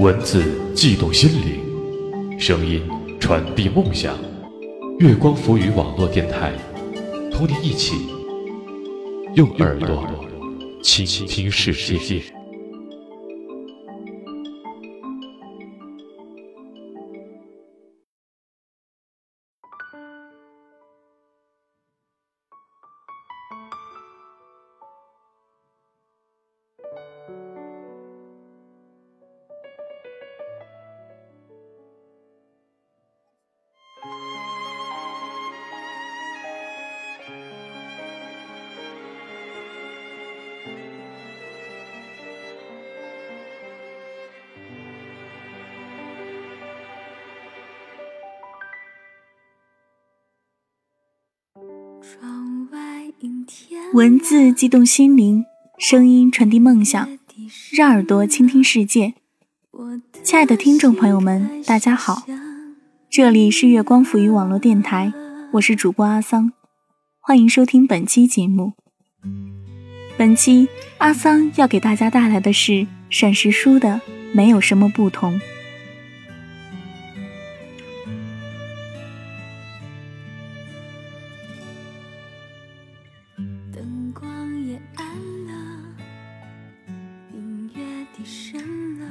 文字悸动心灵，声音传递梦想。月光浮语网络电台，同你一起用耳朵倾听世界。文字激动心灵，声音传递梦想，让耳朵倾听世界。亲爱的听众朋友们，大家好，这里是月光浮语网络电台，我是主播阿桑，欢迎收听本期节目。本期阿桑要给大家带来的是沈石书的《没有什么不同》。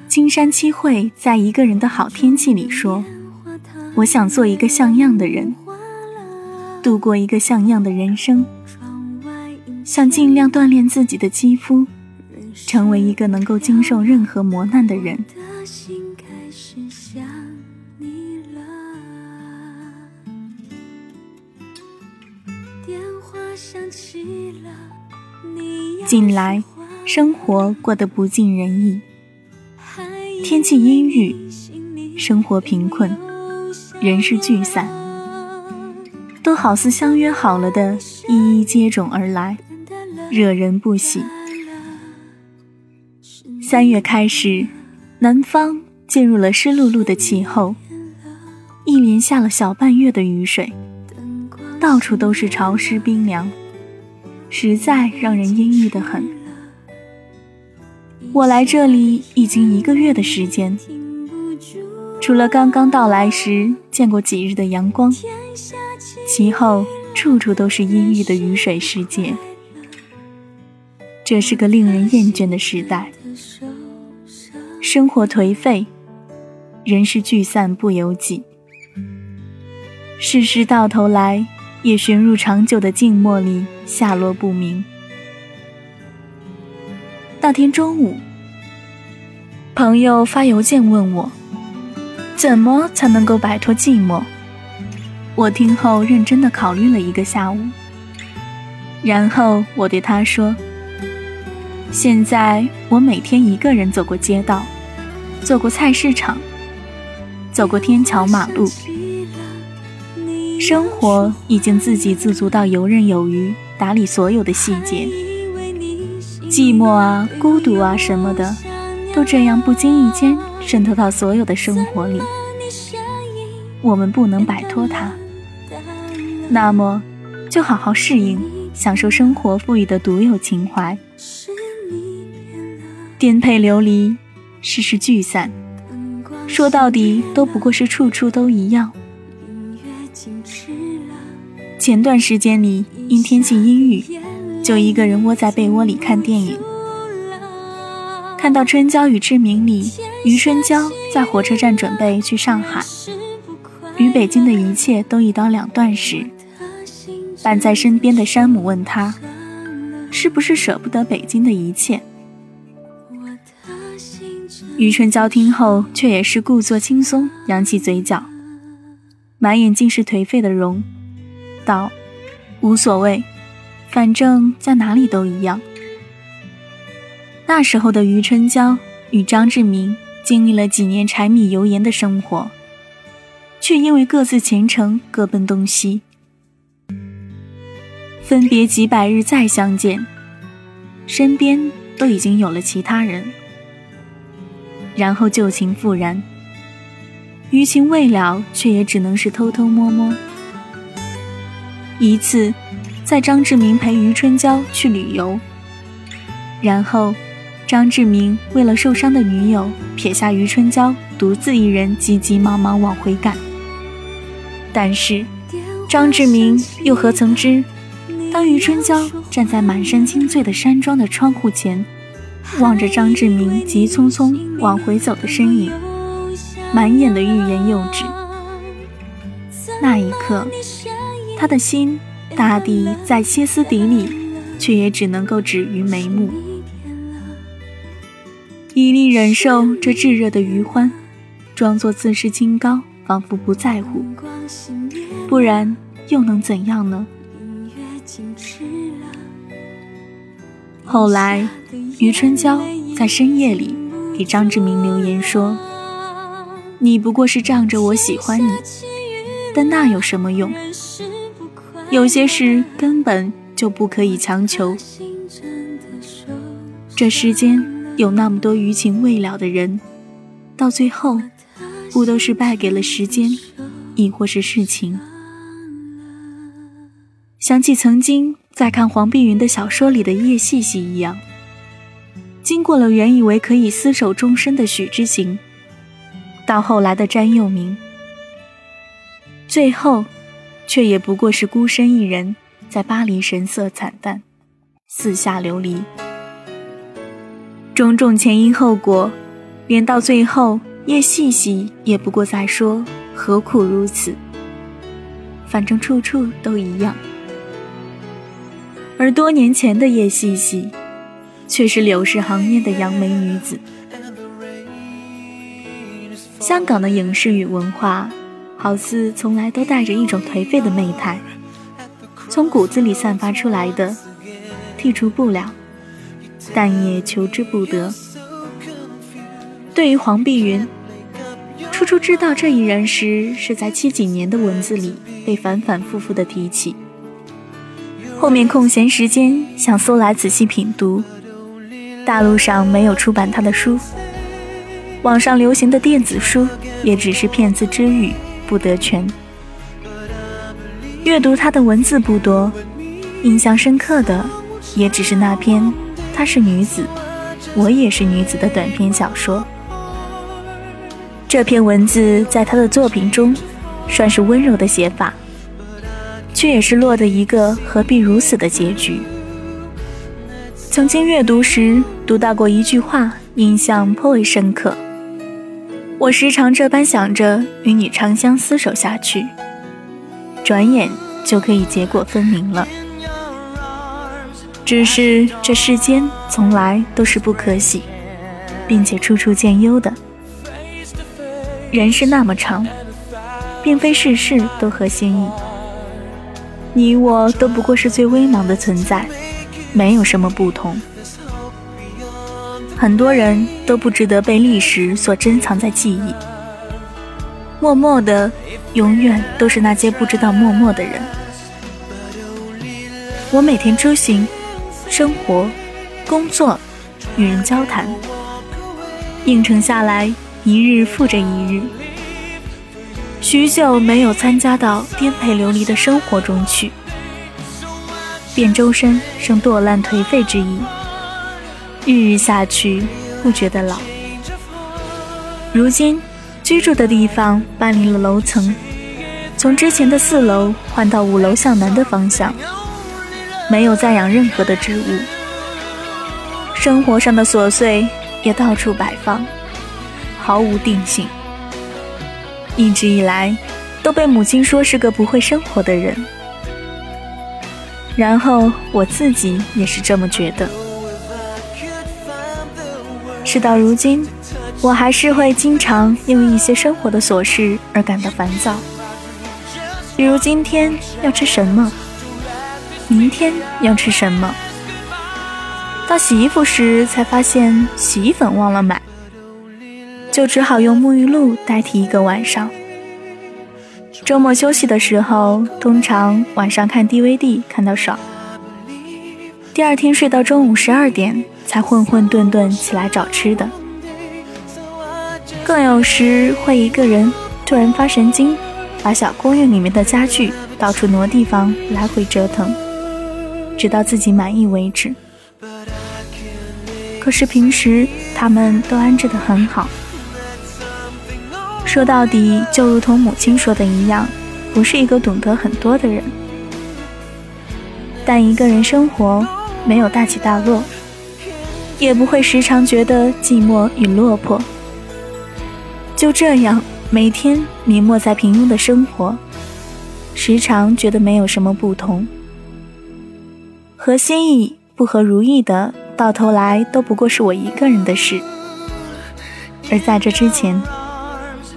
青山七惠在一个人的好天气里说：“我想做一个像样的人，度过一个像样的人生，想尽量锻炼自己的肌肤，成为一个能够经受任何磨难的人。”近来，生活过得不尽人意。天气阴郁，生活贫困，人事聚散，都好似相约好了的，一一接踵而来，惹人不喜。三月开始，南方进入了湿漉漉的气候，一连下了小半月的雨水，到处都是潮湿冰凉，实在让人阴郁的很。我来这里已经一个月的时间，除了刚刚到来时见过几日的阳光，其后处处都是阴郁的雨水世界。这是个令人厌倦的时代，生活颓废，人事聚散不由己，世事到头来也悬入长久的静默里，下落不明。那天中午。朋友发邮件问我，怎么才能够摆脱寂寞？我听后认真的考虑了一个下午，然后我对他说：“现在我每天一个人走过街道，走过菜市场，走过天桥马路，生活已经自给自足到游刃有余，打理所有的细节。寂寞啊，孤独啊，什么的。”都这样不经意间渗透到所有的生活里，我们不能摆脱它，那么就好好适应，享受生活赋予的独有情怀。颠沛流离，世事聚散，说到底都不过是处处都一样。前段时间里因天气阴雨，就一个人窝在被窝里看电影。看到《春娇与志明》里，余春娇在火车站准备去上海，与北京的一切都一刀两断时，伴在身边的山姆问他：“是不是舍不得北京的一切？”余春娇听后却也是故作轻松，扬起嘴角，满眼尽是颓废的容，道：“无所谓，反正在哪里都一样。”那时候的余春娇与张志明经历了几年柴米油盐的生活，却因为各自前程各奔东西，分别几百日再相见，身边都已经有了其他人，然后旧情复燃，余情未了，却也只能是偷偷摸摸。一次，在张志明陪余春娇去旅游，然后。张志明为了受伤的女友，撇下余春娇，独自一人急急忙忙往回赶。但是，张志明又何曾知，当余春娇站在满山青翠的山庄的窗户前，望着张志明急匆匆往回走的身影，满眼的欲言又止。那一刻，他的心大地在歇斯底里，却也只能够止于眉目。以力忍受这炙热的余欢，装作自视清高，仿佛不在乎。不然又能怎样呢？后来，余春娇在深夜里给张志明留言说：“你不过是仗着我喜欢你，但那有什么用？有些事根本就不可以强求。这世间……”有那么多余情未了的人，到最后，不都是败给了时间，亦或是事情？想起曾经在看黄碧云的小说里的叶细细一样，经过了原以为可以厮守终身的许之行，到后来的詹佑明，最后，却也不过是孤身一人在巴黎神色惨淡，四下流离。种种前因后果，连到最后，叶细细也不过在说何苦如此。反正处处都一样。而多年前的叶细细，却是柳氏行业的杨梅女子。香港的影视与文化，好似从来都带着一种颓废的媚态，从骨子里散发出来的，剔除不了。但也求之不得。对于黄碧云，初初知道这一人时，是在七几年的文字里被反反复复的提起。后面空闲时间想搜来仔细品读，大陆上没有出版他的书，网上流行的电子书也只是片字之语，不得全。阅读他的文字不多，印象深刻的也只是那篇。她是女子，我也是女子的短篇小说。这篇文字在她的作品中，算是温柔的写法，却也是落得一个何必如此的结局。曾经阅读时读到过一句话，印象颇为深刻。我时常这般想着与你长相厮守下去，转眼就可以结果分明了。只是这世间从来都是不可喜，并且处处见忧的。人是那么长，并非事事都合心意。你我都不过是最微茫的存在，没有什么不同。很多人都不值得被历史所珍藏在记忆。默默的，永远都是那些不知道默默的人。我每天出行。生活、工作、与人交谈，应承下来，一日复着一日。许久没有参加到颠沛流离的生活中去，便周身生堕烂颓废之意。日日下去，不觉得老。如今居住的地方搬离了楼层，从之前的四楼换到五楼向南的方向。没有再养任何的植物，生活上的琐碎也到处摆放，毫无定性。一直以来都被母亲说是个不会生活的人，然后我自己也是这么觉得。事到如今，我还是会经常因为一些生活的琐事而感到烦躁，比如今天要吃什么。明天要吃什么？到洗衣服时才发现洗衣粉忘了买。就只好用沐浴露代替一个晚上。周末休息的时候，通常晚上看 DVD 看到爽，第二天睡到中午十二点才混混沌沌起来找吃的。更有时会一个人突然发神经，把小公寓里面的家具到处挪地方，来回折腾，直到自己满意为止。可是平时他们都安置得很好。说到底，就如同母亲说的一样，不是一个懂得很多的人。但一个人生活没有大起大落，也不会时常觉得寂寞与落魄。就这样，每天迷没在平庸的生活，时常觉得没有什么不同。合心意不合如意的，到头来都不过是我一个人的事。而在这之前，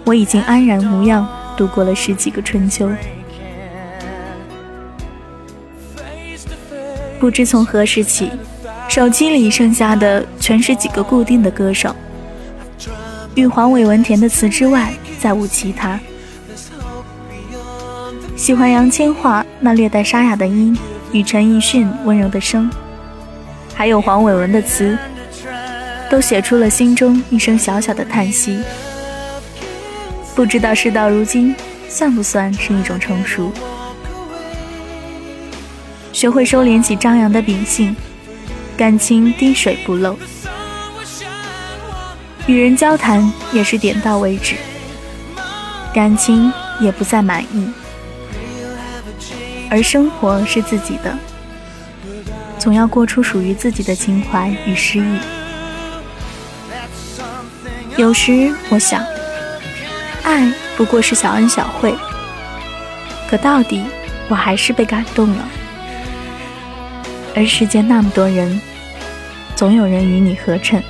我已经安然无恙度过了十几个春秋。不知从何时起，手机里剩下的全是几个固定的歌手。与黄伟文填的词之外，再无其他。喜欢杨千嬅那略带沙哑的音与陈奕迅温柔的声，还有黄伟文的词，都写出了心中一声小小的叹息。不知道事到如今，算不算是一种成熟？学会收敛起张扬的秉性，感情滴水不漏。与人交谈也是点到为止，感情也不再满意，而生活是自己的，总要过出属于自己的情怀与诗意。有时我想，爱不过是小恩小惠，可到底我还是被感动了。而世间那么多人，总有人与你合衬。